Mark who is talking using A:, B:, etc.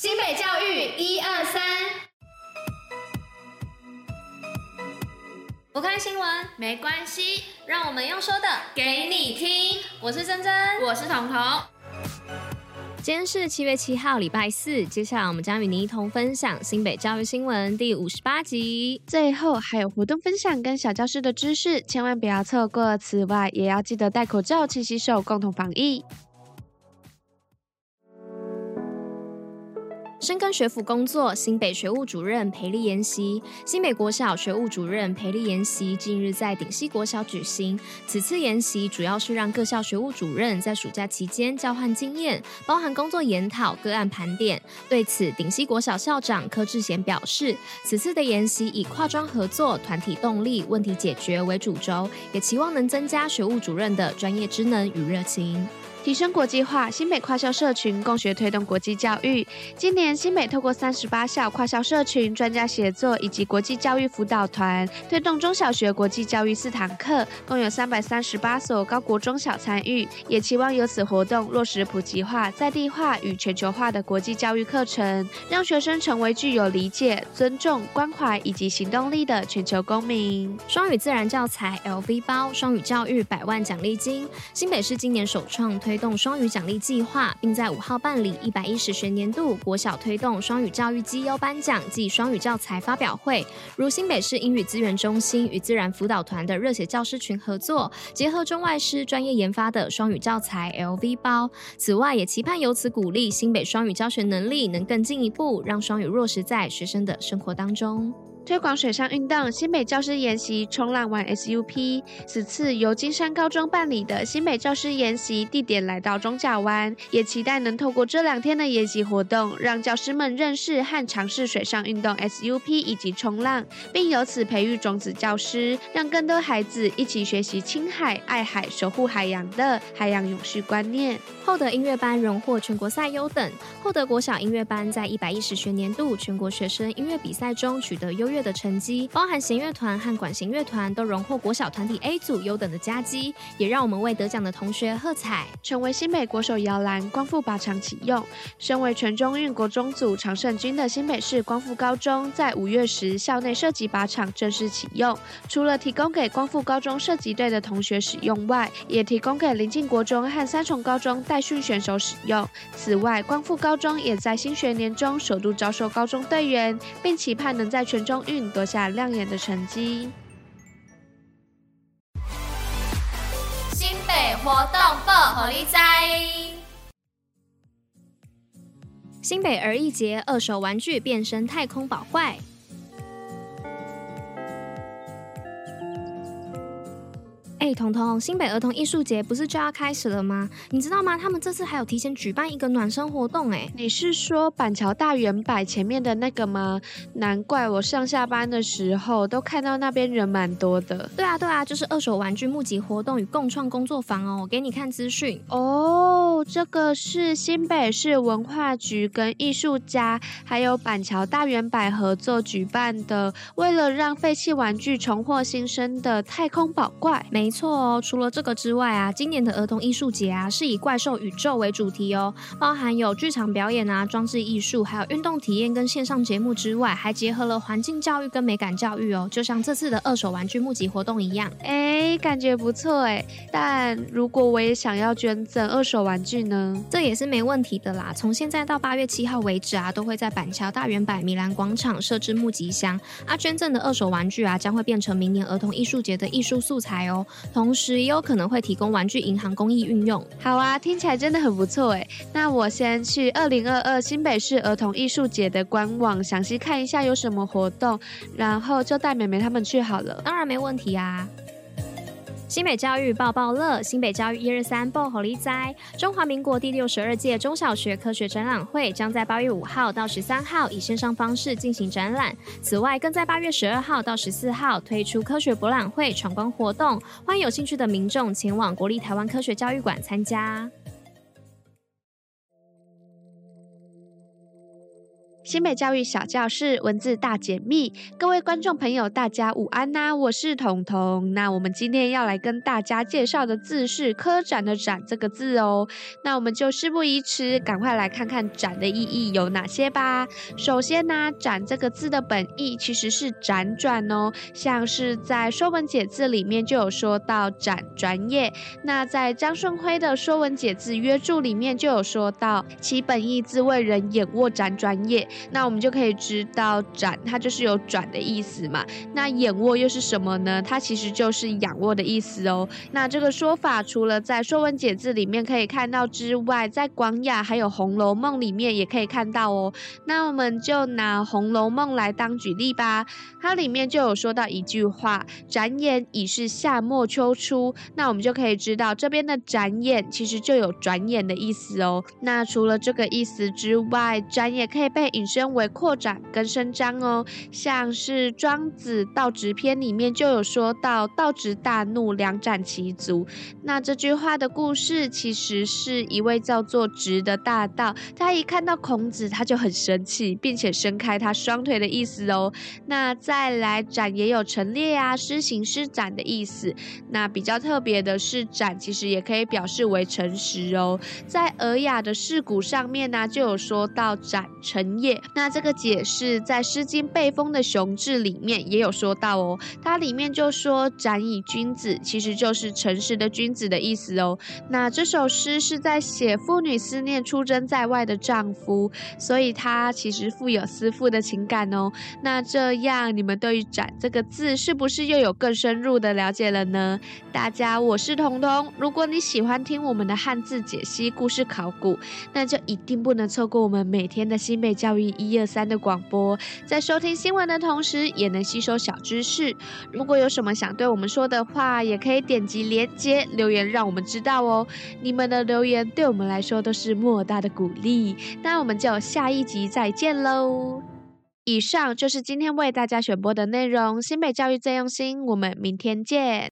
A: 新北教育一二三，不看新闻没关系，让我们用说的给你听。我是珍珍，我是彤彤。今天是七月七号，礼拜四。接下来我们将与您一同分享新北教育新闻第五十八集。
B: 最后还有活动分享跟小教室的知识，千万不要错过。此外，也要记得戴口罩、勤洗手，共同防疫。
A: 深耕学府工作，新北学务主任培力研习。新北国小学务主任培力研习近日在顶溪国小举行。此次研习主要是让各校学务主任在暑假期间交换经验，包含工作研讨、个案盘点。对此，顶溪国小校长柯志贤表示，此次的研习以跨专合作、团体动力、问题解决为主轴，也期望能增加学务主任的专业知能与热情。
B: 提升国际化，新北跨校社群共学推动国际教育。今年新北透过三十八校跨校社群专家协作以及国际教育辅导团，推动中小学国际教育四堂课，共有三百三十八所高国中小参与。也期望由此活动落实普及化、在地化与全球化的国际教育课程，让学生成为具有理解、尊重、关怀以及行动力的全球公民。
A: 双语自然教材 LV 包，双语教育百万奖励金。新北市今年首创推动双语奖励计划，并在五号办理一百一十学年度国小推动双语教育绩优颁奖暨双语教材发表会。如新北市英语资源中心与自然辅导团的热血教师群合作，结合中外师专业研发的双语教材 LV 包。此外，也期盼由此鼓励新北双语教学能力能更进一步，让双语落实在学生的生活当中。
B: 推广水上运动，新北教师研习冲浪玩 SUP。此次由金山高中办理的新北教师研习，地点来到中甲湾，也期待能透过这两天的研习活动，让教师们认识和尝试水上运动 SUP 以及冲浪，并由此培育种子教师，让更多孩子一起学习青海、爱海、守护海洋的海洋永续观念。
A: 厚德音乐班荣获全国赛优等，厚德国小音乐班在一百一十学年度全国学生音乐比赛中取得优越的成绩，包含弦乐团和管弦乐团都荣获国小团体 A 组优等的佳绩，也让我们为得奖的同学喝彩。
B: 成为新北国手摇篮光复靶场启用，身为全中运国中组常胜军的新北市光复高中，在五月时校内射击靶场正式启用。除了提供给光复高中射击队的同学使用外，也提供给临近国中和三重高中代训选手使用。此外，光复高中也在新学年中首度招收高中队员，并期盼能在全中运夺下亮眼的成绩。
A: 新北活动报虎哩知。新北儿艺节，二手玩具变身太空宝怪。哎，彤彤，新北儿童艺术节不是就要开始了吗？你知道吗？他们这次还有提前举办一个暖身活动。哎，
B: 你是说板桥大圆摆前面的那个吗？难怪我上下班的时候都看到那边人蛮多的。
A: 对啊，对啊，就是二手玩具募集活动与共创工作坊哦。我给你看资讯
B: 哦。这个是新北市文化局跟艺术家还有板桥大圆摆合作举办的，为了让废弃玩具重获新生的太空宝怪。
A: 没错哦，除了这个之外啊，今年的儿童艺术节啊是以怪兽宇宙为主题哦，包含有剧场表演啊、装置艺术，还有运动体验跟线上节目之外，还结合了环境教育跟美感教育哦，就像这次的二手玩具募集活动一样。
B: 哎，感觉不错哎，但如果我也想要捐赠二手玩具呢？
A: 这也是没问题的啦。从现在到八月七号为止啊，都会在板桥大圆百米兰广场设置募集箱啊，捐赠的二手玩具啊将会变成明年儿童艺术节的艺术素材哦。同时也有可能会提供玩具银行公益运用。
B: 好啊，听起来真的很不错诶。那我先去二零二二新北市儿童艺术节的官网详细看一下有什么活动，然后就带妹妹他们去好了。
A: 当然没问题啊。新北教育报报乐，新北教育一二三报好利哉。中华民国第六十二届中小学科学展览会将在八月五号到十三号以线上方式进行展览。此外，更在八月十二号到十四号推出科学博览会闯关活动，欢迎有兴趣的民众前往国立台湾科学教育馆参加。
B: 新北教育小教室文字大解密，各位观众朋友，大家午安呐！我是彤彤。那我们今天要来跟大家介绍的字是“科展”的“展”这个字哦。那我们就事不宜迟，赶快来看看“展”的意义有哪些吧。首先呢，“展”这个字的本意其实是辗转哦，像是在《说文解字》里面就有说到“展转也”。那在张顺辉的《说文解字约注》里面就有说到“其本意字为人眼卧辗转也”。那我们就可以知道“转”它就是有转的意思嘛。那“眼卧”又是什么呢？它其实就是仰卧的意思哦。那这个说法除了在《说文解字》里面可以看到之外，在《广雅》还有《红楼梦》里面也可以看到哦。那我们就拿《红楼梦》来当举例吧。它里面就有说到一句话：“转眼已是夏末秋初。”那我们就可以知道这边的“转眼”其实就有转眼的意思哦。那除了这个意思之外，“转”也可以被引身为扩展跟伸张哦。像是《庄子·道直篇》里面就有说到“道直大怒，两展其足”。那这句话的故事其实是一位叫做直的大盗，他一看到孔子，他就很生气，并且伸开他双腿的意思哦。那再来，“展”也有陈列啊、施行、施展的意思。那比较特别的是，“展”其实也可以表示为诚实哦。在《尔雅》的释古上面呢、就有说到“展诚也”。那这个解释在《诗经·背风》的《雄志》里面也有说到哦。它里面就说“展以君子”，其实就是诚实的君子的意思哦。那这首诗是在写妇女思念出征在外的丈夫，所以它其实富有思妇的情感哦。那这样。你们对于“展”这个字是不是又有更深入的了解了呢？大家，我是彤彤。如果你喜欢听我们的汉字解析、故事考古，那就一定不能错过我们每天的新北教育一二三的广播。在收听新闻的同时，也能吸收小知识。如果有什么想对我们说的话，也可以点击连接留言，让我们知道哦。你们的留言对我们来说都是莫大的鼓励。那我们就下一集再见喽。以上就是今天为大家选播的内容。新北教育最用心，我们明天见。